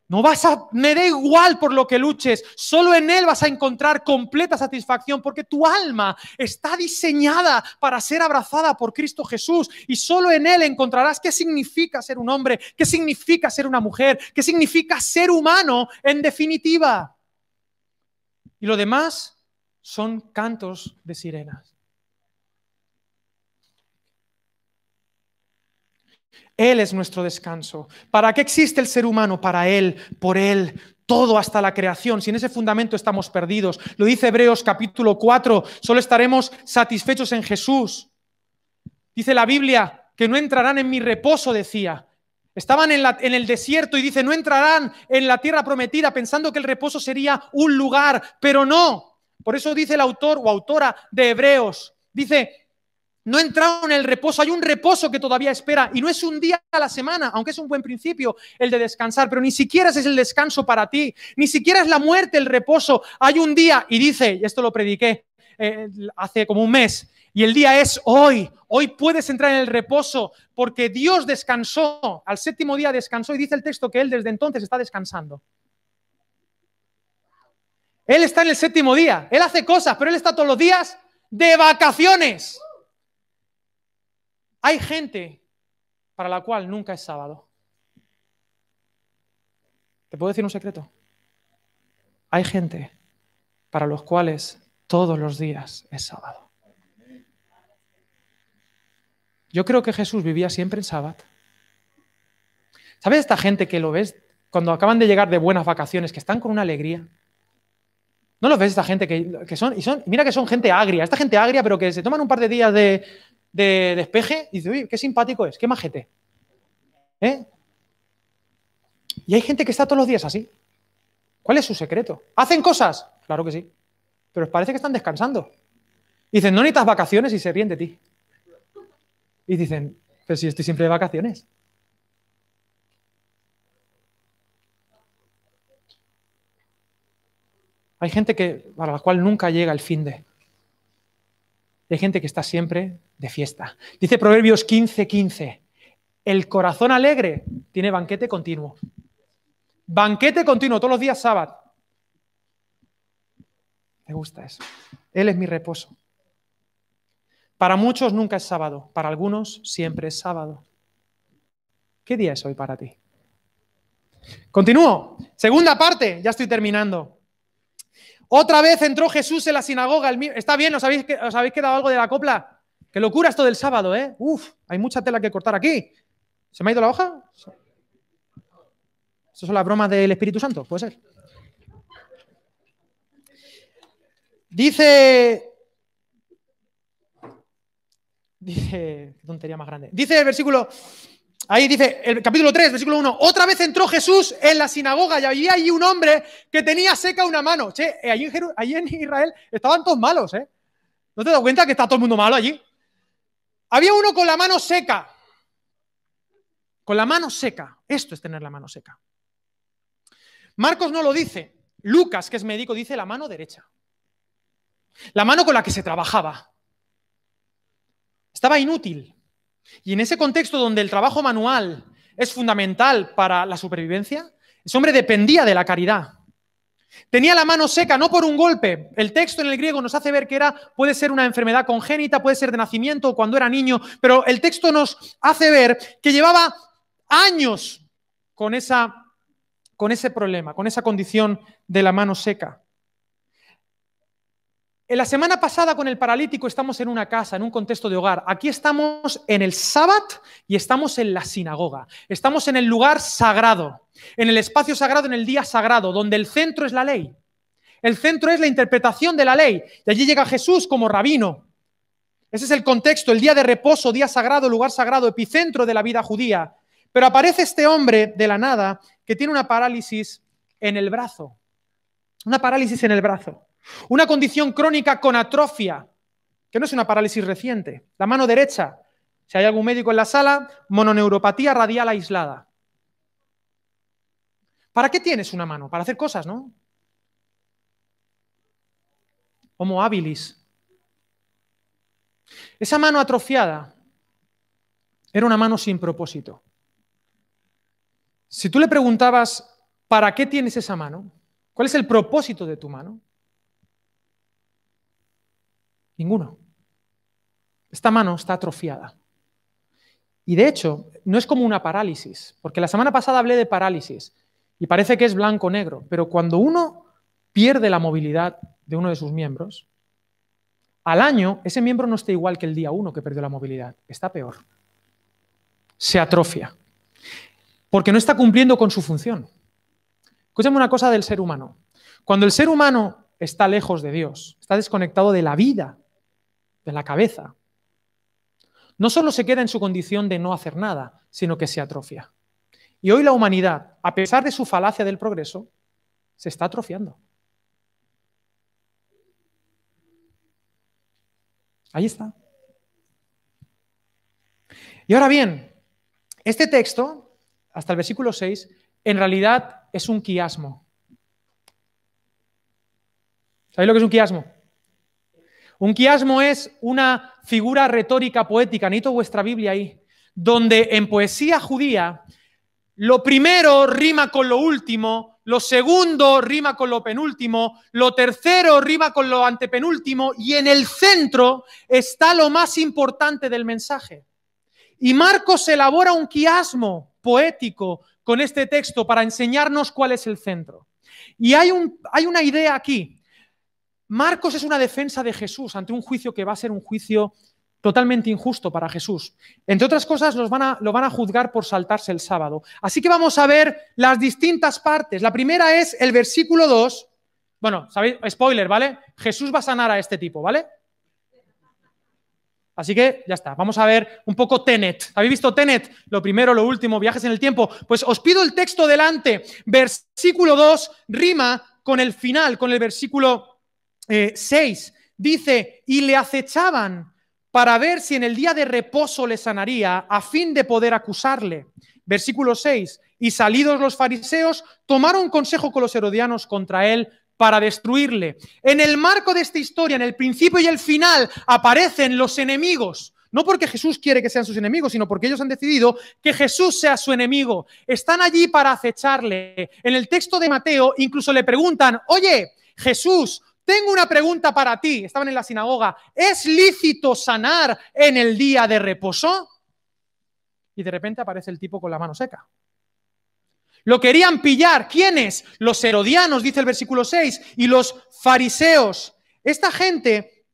No vas a, me da igual por lo que luches, solo en Él vas a encontrar completa satisfacción porque tu alma está diseñada para ser abrazada por Cristo Jesús y solo en Él encontrarás qué significa ser un hombre, qué significa ser una mujer, qué significa ser humano en definitiva. Y lo demás son cantos de sirenas. Él es nuestro descanso. ¿Para qué existe el ser humano? Para Él, por Él, todo hasta la creación. Si en ese fundamento estamos perdidos, lo dice Hebreos capítulo 4, solo estaremos satisfechos en Jesús. Dice la Biblia que no entrarán en mi reposo, decía. Estaban en, en, el desierto y dice, no entrarán en la tierra prometida pensando que el reposo sería un lugar, pero no. Por eso dice el autor o autora de Hebreos, dice, no entraron en el reposo, hay un reposo que todavía espera. Y no es un día a la semana, aunque es un buen principio el de descansar, pero ni siquiera es el descanso para ti, ni siquiera es la muerte el reposo, hay un día y dice, y esto lo prediqué eh, hace como un mes, y el día es hoy, hoy puedes entrar en el reposo porque Dios descansó, al séptimo día descansó y dice el texto que Él desde entonces está descansando. Él está en el séptimo día, Él hace cosas, pero Él está todos los días de vacaciones. Hay gente para la cual nunca es sábado. ¿Te puedo decir un secreto? Hay gente para los cuales todos los días es sábado. Yo creo que Jesús vivía siempre en sábado. ¿Sabes esta gente que lo ves cuando acaban de llegar de buenas vacaciones, que están con una alegría? ¿No lo ves esta gente que, son, y son, mira que son gente agria, esta gente agria, pero que se toman un par de días de, de despeje y dice, uy, qué simpático es, qué majete. ¿Eh? Y hay gente que está todos los días así. ¿Cuál es su secreto? ¿Hacen cosas? Claro que sí. Pero parece que están descansando. dicen, no necesitas vacaciones y se ríen de ti. Y dicen, pero si estoy siempre de vacaciones. Hay gente que, para la cual nunca llega el fin de. Hay gente que está siempre de fiesta. Dice Proverbios 15:15, 15, el corazón alegre tiene banquete continuo. Banquete continuo, todos los días sábado. Me gusta eso. Él es mi reposo. Para muchos nunca es sábado, para algunos siempre es sábado. ¿Qué día es hoy para ti? Continúo. Segunda parte, ya estoy terminando. Otra vez entró Jesús en la sinagoga. Está bien, ¿os habéis, ¿os habéis quedado algo de la copla? Qué locura esto del sábado, ¿eh? Uf, hay mucha tela que cortar aquí. ¿Se me ha ido la hoja? ¿Eso son las bromas del Espíritu Santo? Puede ser. Dice. Dice. Qué tontería más grande. Dice el versículo. Ahí dice, el capítulo 3, versículo 1. Otra vez entró Jesús en la sinagoga y había allí un hombre que tenía seca una mano. Che, eh, allí en, en Israel estaban todos malos, ¿eh? ¿No te das cuenta que está todo el mundo malo allí? Había uno con la mano seca. Con la mano seca. Esto es tener la mano seca. Marcos no lo dice. Lucas, que es médico, dice la mano derecha. La mano con la que se trabajaba. Estaba inútil. Y en ese contexto donde el trabajo manual es fundamental para la supervivencia, ese hombre dependía de la caridad. Tenía la mano seca, no por un golpe. El texto en el griego nos hace ver que era, puede ser una enfermedad congénita, puede ser de nacimiento o cuando era niño, pero el texto nos hace ver que llevaba años con, esa, con ese problema, con esa condición de la mano seca. En la semana pasada con el paralítico estamos en una casa, en un contexto de hogar. Aquí estamos en el sábado y estamos en la sinagoga. Estamos en el lugar sagrado, en el espacio sagrado, en el día sagrado, donde el centro es la ley. El centro es la interpretación de la ley. Y allí llega Jesús como rabino. Ese es el contexto, el día de reposo, día sagrado, lugar sagrado, epicentro de la vida judía. Pero aparece este hombre de la nada que tiene una parálisis en el brazo. Una parálisis en el brazo. Una condición crónica con atrofia, que no es una parálisis reciente. La mano derecha, si hay algún médico en la sala, mononeuropatía radial aislada. ¿Para qué tienes una mano? Para hacer cosas, ¿no? Homo habilis. Esa mano atrofiada era una mano sin propósito. Si tú le preguntabas, ¿para qué tienes esa mano? ¿Cuál es el propósito de tu mano? Ninguno. Esta mano está atrofiada. Y de hecho, no es como una parálisis, porque la semana pasada hablé de parálisis y parece que es blanco-negro, pero cuando uno pierde la movilidad de uno de sus miembros, al año ese miembro no está igual que el día uno que perdió la movilidad, está peor. Se atrofia, porque no está cumpliendo con su función. Escúchame una cosa del ser humano. Cuando el ser humano está lejos de Dios, está desconectado de la vida de la cabeza, no solo se queda en su condición de no hacer nada, sino que se atrofia. Y hoy la humanidad, a pesar de su falacia del progreso, se está atrofiando. Ahí está. Y ahora bien, este texto, hasta el versículo 6, en realidad es un quiasmo. ¿Sabéis lo que es un quiasmo? Un quiasmo es una figura retórica poética, necesito vuestra Biblia ahí, donde en poesía judía lo primero rima con lo último, lo segundo rima con lo penúltimo, lo tercero rima con lo antepenúltimo y en el centro está lo más importante del mensaje. Y Marcos elabora un quiasmo poético con este texto para enseñarnos cuál es el centro. Y hay, un, hay una idea aquí Marcos es una defensa de Jesús ante un juicio que va a ser un juicio totalmente injusto para Jesús. Entre otras cosas, los van a, lo van a juzgar por saltarse el sábado. Así que vamos a ver las distintas partes. La primera es el versículo 2. Bueno, ¿sabéis? Spoiler, ¿vale? Jesús va a sanar a este tipo, ¿vale? Así que ya está, vamos a ver un poco Tenet. ¿Habéis visto Tenet? Lo primero, lo último, viajes en el tiempo. Pues os pido el texto delante. Versículo 2 rima con el final, con el versículo 6 eh, dice, y le acechaban para ver si en el día de reposo le sanaría, a fin de poder acusarle. Versículo 6, y salidos los fariseos, tomaron consejo con los herodianos contra él para destruirle. En el marco de esta historia, en el principio y el final, aparecen los enemigos. No porque Jesús quiere que sean sus enemigos, sino porque ellos han decidido que Jesús sea su enemigo. Están allí para acecharle. En el texto de Mateo incluso le preguntan, oye, Jesús, tengo una pregunta para ti. Estaban en la sinagoga. ¿Es lícito sanar en el día de reposo? Y de repente aparece el tipo con la mano seca. Lo querían pillar. ¿Quiénes? Los herodianos, dice el versículo 6, y los fariseos. Esta gente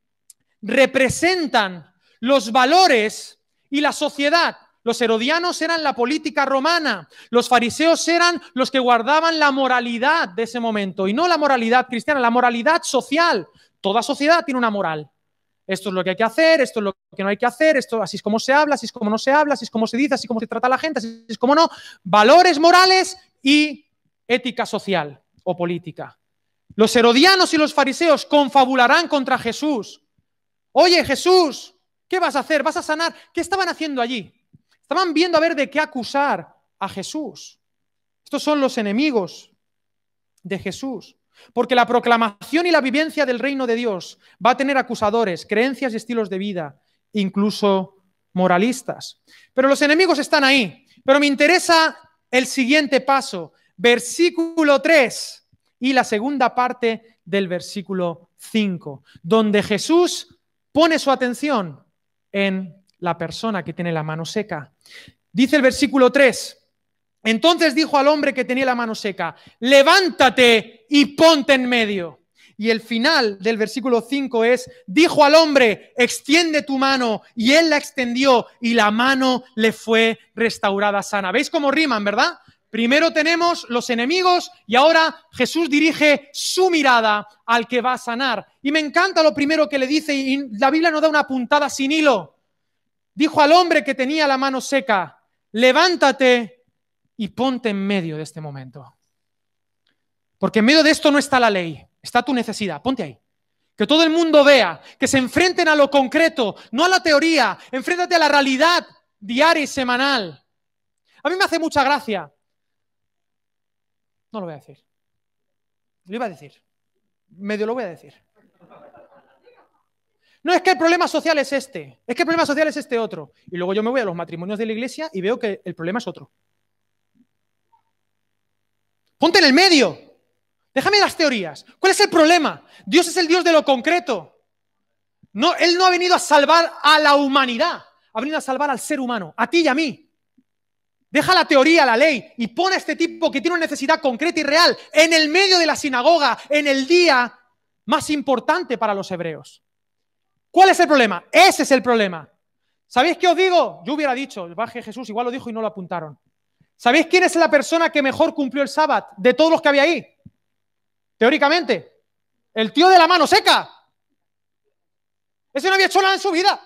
representan los valores y la sociedad. Los herodianos eran la política romana, los fariseos eran los que guardaban la moralidad de ese momento, y no la moralidad cristiana, la moralidad social. Toda sociedad tiene una moral. Esto es lo que hay que hacer, esto es lo que no hay que hacer, esto así es como se habla, así es como no se habla, así es como se dice, así es como se trata a la gente, así es como no. Valores morales y ética social o política. Los herodianos y los fariseos confabularán contra Jesús. Oye, Jesús, ¿qué vas a hacer? ¿Vas a sanar? ¿Qué estaban haciendo allí? Estaban viendo a ver de qué acusar a Jesús. Estos son los enemigos de Jesús. Porque la proclamación y la vivencia del reino de Dios va a tener acusadores, creencias y estilos de vida, incluso moralistas. Pero los enemigos están ahí. Pero me interesa el siguiente paso, versículo 3 y la segunda parte del versículo 5, donde Jesús pone su atención en la persona que tiene la mano seca. Dice el versículo 3, entonces dijo al hombre que tenía la mano seca, levántate y ponte en medio. Y el final del versículo 5 es, dijo al hombre, extiende tu mano, y él la extendió, y la mano le fue restaurada sana. ¿Veis cómo riman, verdad? Primero tenemos los enemigos y ahora Jesús dirige su mirada al que va a sanar. Y me encanta lo primero que le dice, y la Biblia no da una puntada sin hilo. Dijo al hombre que tenía la mano seca, levántate y ponte en medio de este momento. Porque en medio de esto no está la ley, está tu necesidad, ponte ahí. Que todo el mundo vea, que se enfrenten a lo concreto, no a la teoría, enfréntate a la realidad diaria y semanal. A mí me hace mucha gracia. No lo voy a decir. Lo iba a decir. Medio lo voy a decir. No, es que el problema social es este, es que el problema social es este otro. Y luego yo me voy a los matrimonios de la iglesia y veo que el problema es otro. Ponte en el medio. Déjame las teorías. ¿Cuál es el problema? Dios es el Dios de lo concreto. No, él no ha venido a salvar a la humanidad, ha venido a salvar al ser humano, a ti y a mí. Deja la teoría, la ley, y pone a este tipo que tiene una necesidad concreta y real en el medio de la sinagoga, en el día más importante para los hebreos. ¿Cuál es el problema? Ese es el problema. ¿Sabéis qué os digo? Yo hubiera dicho, baje Jesús, igual lo dijo y no lo apuntaron. ¿Sabéis quién es la persona que mejor cumplió el sábado de todos los que había ahí? Teóricamente, el tío de la mano seca. Ese no había hecho nada en su vida.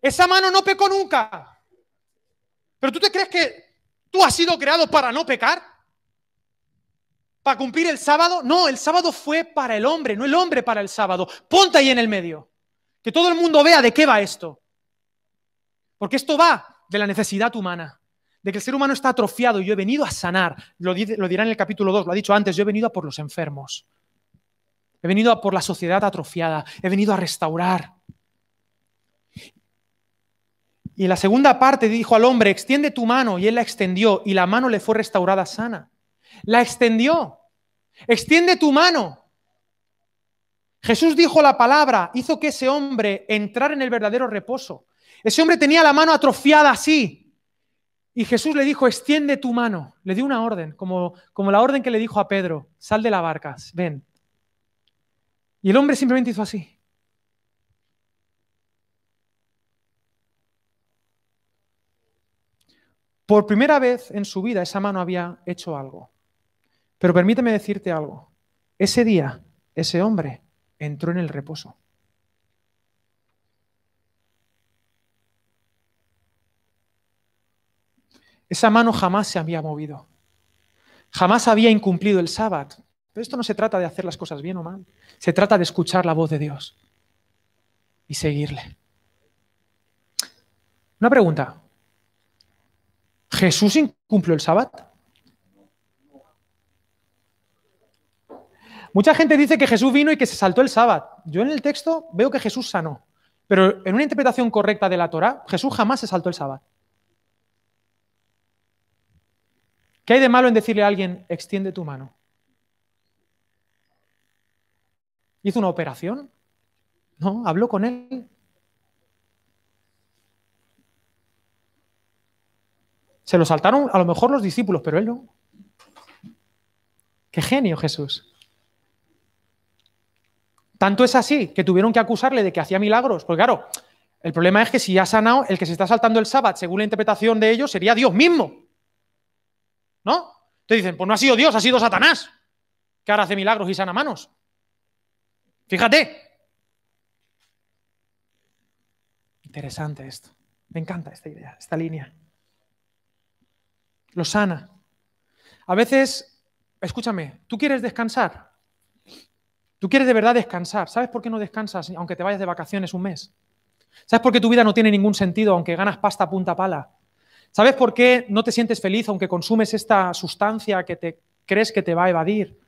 Esa mano no pecó nunca. Pero tú te crees que tú has sido creado para no pecar? ¿Para cumplir el sábado? No, el sábado fue para el hombre, no el hombre para el sábado. Ponte ahí en el medio. Que todo el mundo vea de qué va esto. Porque esto va de la necesidad humana de que el ser humano está atrofiado y yo he venido a sanar. Lo, dirá en el capítulo 2, lo ha dicho antes, yo he venido a por los enfermos. He venido a por la sociedad atrofiada, he venido a restaurar. Y en la segunda parte dijo al hombre, extiende tu mano, y él la extendió, y la mano le fue restaurada sana. La extendió. Extiende tu mano. Jesús dijo la palabra, hizo que ese hombre entrara en el verdadero reposo. Ese hombre tenía la mano atrofiada así, y Jesús le dijo, extiende tu mano. Le dio una orden, como, como la orden que le dijo a Pedro, sal de la barca, ven. Y el hombre simplemente hizo así. Por primera vez en su vida esa mano había hecho algo. Pero permíteme decirte algo. Ese día, ese hombre entró en el reposo. Esa mano jamás se había movido. Jamás había incumplido el sábado. Pero esto no se trata de hacer las cosas bien o mal. Se trata de escuchar la voz de Dios y seguirle. Una pregunta. ¿Jesús incumplió el sábado? Mucha gente dice que Jesús vino y que se saltó el sábado. Yo en el texto veo que Jesús sanó. Pero en una interpretación correcta de la Torah, Jesús jamás se saltó el sábado. ¿Qué hay de malo en decirle a alguien, extiende tu mano? ¿Hizo una operación? No, habló con él. Se lo saltaron a lo mejor los discípulos, pero él no. Qué genio Jesús. Tanto es así que tuvieron que acusarle de que hacía milagros. Porque claro, el problema es que si ha sanado, el que se está saltando el sábado, según la interpretación de ellos, sería Dios mismo. ¿No? Te dicen, pues no ha sido Dios, ha sido Satanás, que ahora hace milagros y sana manos. Fíjate. Interesante esto. Me encanta esta idea, esta línea. Lo sana. A veces, escúchame, ¿tú quieres descansar? Tú quieres de verdad descansar. ¿Sabes por qué no descansas aunque te vayas de vacaciones un mes? ¿Sabes por qué tu vida no tiene ningún sentido aunque ganas pasta punta pala? ¿Sabes por qué no te sientes feliz aunque consumes esta sustancia que te crees que te va a evadir?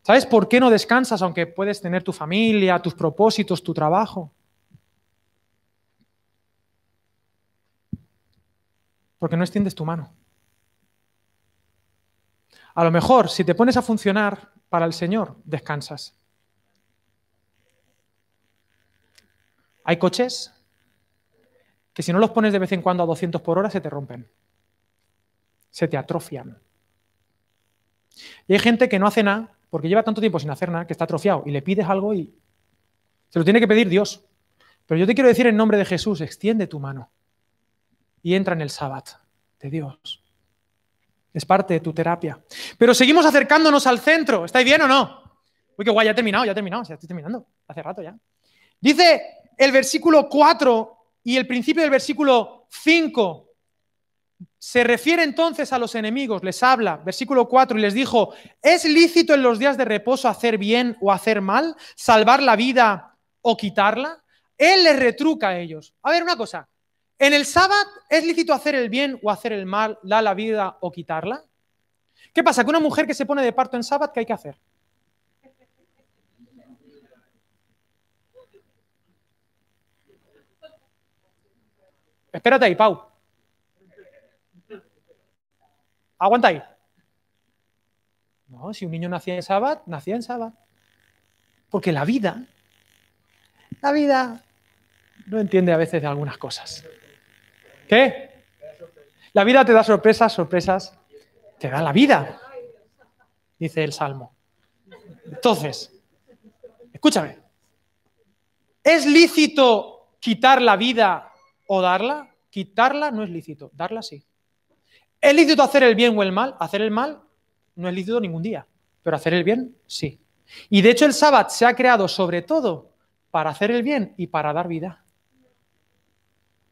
¿Sabes por qué no descansas aunque puedes tener tu familia, tus propósitos, tu trabajo? Porque no extiendes tu mano. A lo mejor, si te pones a funcionar para el Señor, descansas. Hay coches que si no los pones de vez en cuando a 200 por hora se te rompen, se te atrofian. Y hay gente que no hace nada porque lleva tanto tiempo sin hacer nada que está atrofiado y le pides algo y se lo tiene que pedir Dios. Pero yo te quiero decir en nombre de Jesús, extiende tu mano y entra en el sábado de Dios. Es parte de tu terapia. Pero seguimos acercándonos al centro. ¿Estáis bien o no? Uy, qué guay, ya he terminado, ya he terminado, ya estoy terminando. Hace rato ya. Dice el versículo 4 y el principio del versículo 5 se refiere entonces a los enemigos, les habla, versículo 4, y les dijo, ¿es lícito en los días de reposo hacer bien o hacer mal? ¿Salvar la vida o quitarla? Él les retruca a ellos. A ver, una cosa, ¿en el sábado es lícito hacer el bien o hacer el mal, dar la vida o quitarla? ¿Qué pasa? Que una mujer que se pone de parto en sábado, ¿qué hay que hacer? Espérate ahí, Pau. Aguanta ahí. No, si un niño nacía en sábado, nacía en sábado. Porque la vida, la vida no entiende a veces de algunas cosas. La vida te da sorpresas, sorpresas te da la vida, dice el Salmo. Entonces, escúchame, ¿es lícito quitar la vida o darla, quitarla no es lícito, darla sí. ¿Es lícito hacer el bien o el mal? Hacer el mal no es lícito ningún día, pero hacer el bien sí. Y de hecho el sábado se ha creado sobre todo para hacer el bien y para dar vida.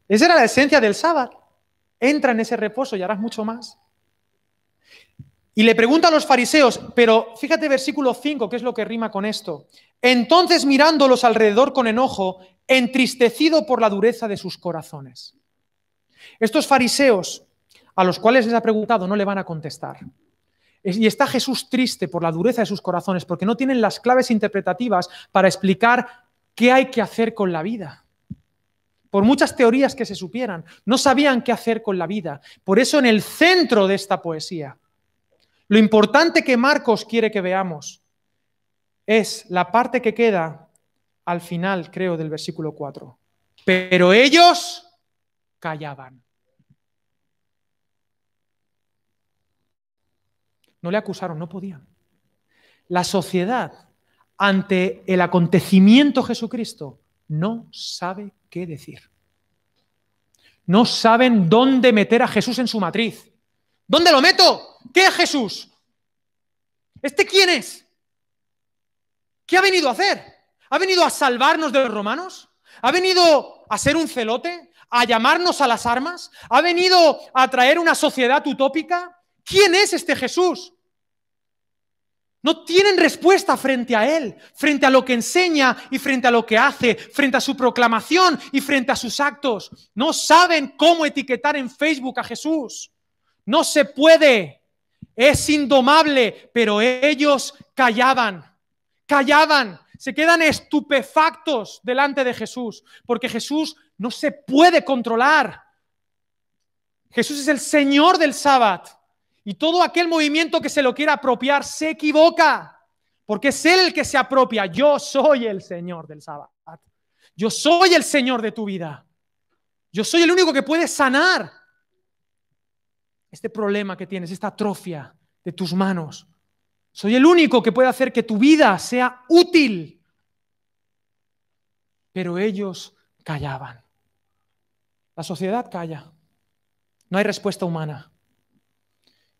Esa era la esencia del sábado. Entra en ese reposo y harás mucho más. Y le pregunta a los fariseos, pero fíjate versículo 5, que es lo que rima con esto. Entonces mirándolos alrededor con enojo, entristecido por la dureza de sus corazones. Estos fariseos a los cuales les ha preguntado no le van a contestar. Y está Jesús triste por la dureza de sus corazones porque no tienen las claves interpretativas para explicar qué hay que hacer con la vida. Por muchas teorías que se supieran, no sabían qué hacer con la vida. Por eso en el centro de esta poesía, lo importante que Marcos quiere que veamos es la parte que queda al final, creo, del versículo 4. Pero ellos callaban. No le acusaron, no podían. La sociedad, ante el acontecimiento Jesucristo, no sabe qué decir. No saben dónde meter a Jesús en su matriz. ¿Dónde lo meto? ¿Qué es Jesús? ¿Este quién es? ¿Qué ha venido a hacer? ¿Ha venido a salvarnos de los romanos? ¿Ha venido a ser un celote? ¿A llamarnos a las armas? ¿Ha venido a traer una sociedad utópica? ¿Quién es este Jesús? No tienen respuesta frente a Él, frente a lo que enseña y frente a lo que hace, frente a su proclamación y frente a sus actos. No saben cómo etiquetar en Facebook a Jesús. No se puede. Es indomable, pero ellos callaban, callaban se quedan estupefactos delante de Jesús, porque Jesús no se puede controlar. Jesús es el Señor del sábado. Y todo aquel movimiento que se lo quiera apropiar se equivoca, porque es Él el que se apropia. Yo soy el Señor del sábado. Yo soy el Señor de tu vida. Yo soy el único que puede sanar. este problema que tienes, esta atrofia de tus manos. Soy el único que puede hacer que tu vida sea útil. Pero ellos callaban. La sociedad calla. No hay respuesta humana.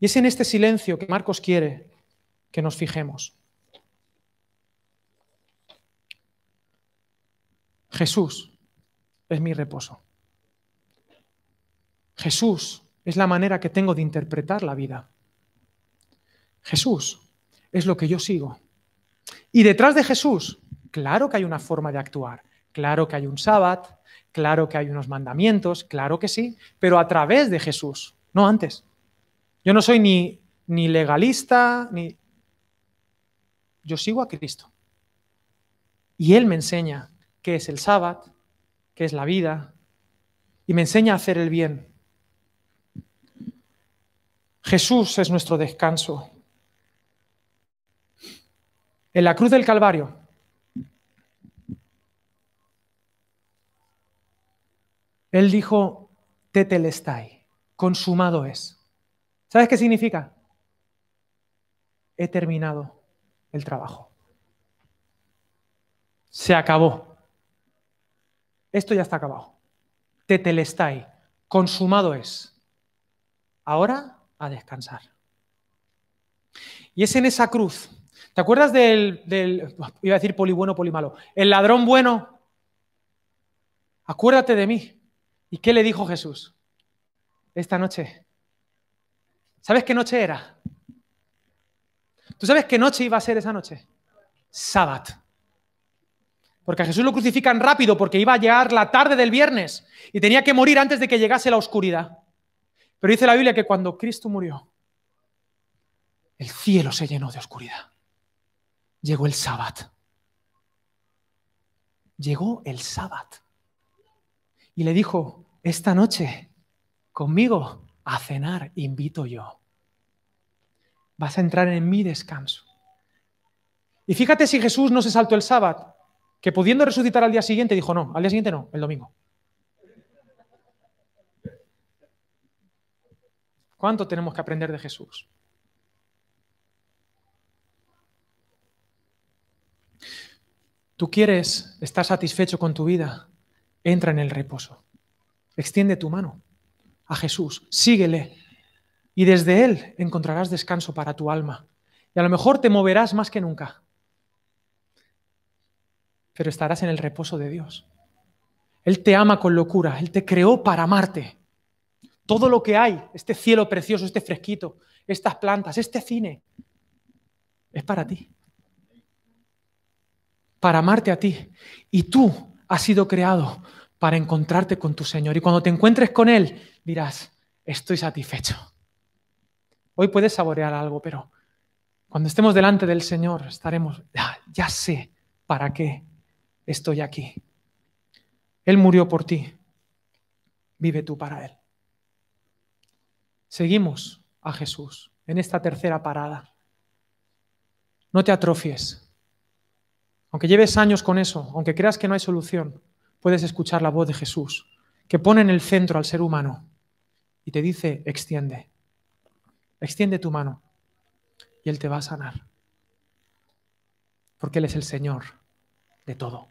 Y es en este silencio que Marcos quiere que nos fijemos. Jesús es mi reposo. Jesús es la manera que tengo de interpretar la vida. Jesús es lo que yo sigo. Y detrás de Jesús, claro que hay una forma de actuar, claro que hay un sábado, claro que hay unos mandamientos, claro que sí, pero a través de Jesús, no antes. Yo no soy ni, ni legalista, ni... Yo sigo a Cristo. Y Él me enseña qué es el sábado, qué es la vida, y me enseña a hacer el bien. Jesús es nuestro descanso. En la cruz del Calvario, Él dijo, tetelestai, consumado es. ¿Sabes qué significa? He terminado el trabajo. Se acabó. Esto ya está acabado. Tetelestai, consumado es. Ahora a descansar. Y es en esa cruz. ¿Te acuerdas del, iba a decir poli bueno, poli malo? El ladrón bueno. Acuérdate de mí. ¿Y qué le dijo Jesús? Esta noche. ¿Sabes qué noche era? ¿Tú sabes qué noche iba a ser esa noche? Sábado. Porque a Jesús lo crucifican rápido porque iba a llegar la tarde del viernes y tenía que morir antes de que llegase la oscuridad. Pero dice la Biblia que cuando Cristo murió, el cielo se llenó de oscuridad. Llegó el sábado. Llegó el sábado. Y le dijo, esta noche conmigo a cenar invito yo. Vas a entrar en mi descanso. Y fíjate si Jesús no se saltó el sábado, que pudiendo resucitar al día siguiente dijo, no, al día siguiente no, el domingo. ¿Cuánto tenemos que aprender de Jesús? ¿Tú quieres estar satisfecho con tu vida? Entra en el reposo. Extiende tu mano a Jesús, síguele y desde Él encontrarás descanso para tu alma. Y a lo mejor te moverás más que nunca, pero estarás en el reposo de Dios. Él te ama con locura, Él te creó para amarte. Todo lo que hay, este cielo precioso, este fresquito, estas plantas, este cine, es para ti. Para amarte a ti. Y tú has sido creado para encontrarte con tu Señor. Y cuando te encuentres con Él, dirás, estoy satisfecho. Hoy puedes saborear algo, pero cuando estemos delante del Señor estaremos, ya, sé para qué estoy aquí. Él murió por ti. Vive tú para Él. Seguimos a Jesús en esta tercera parada. No te atrofies. Aunque lleves años con eso, aunque creas que no hay solución, puedes escuchar la voz de Jesús, que pone en el centro al ser humano y te dice, extiende, extiende tu mano y Él te va a sanar. Porque Él es el Señor de todo.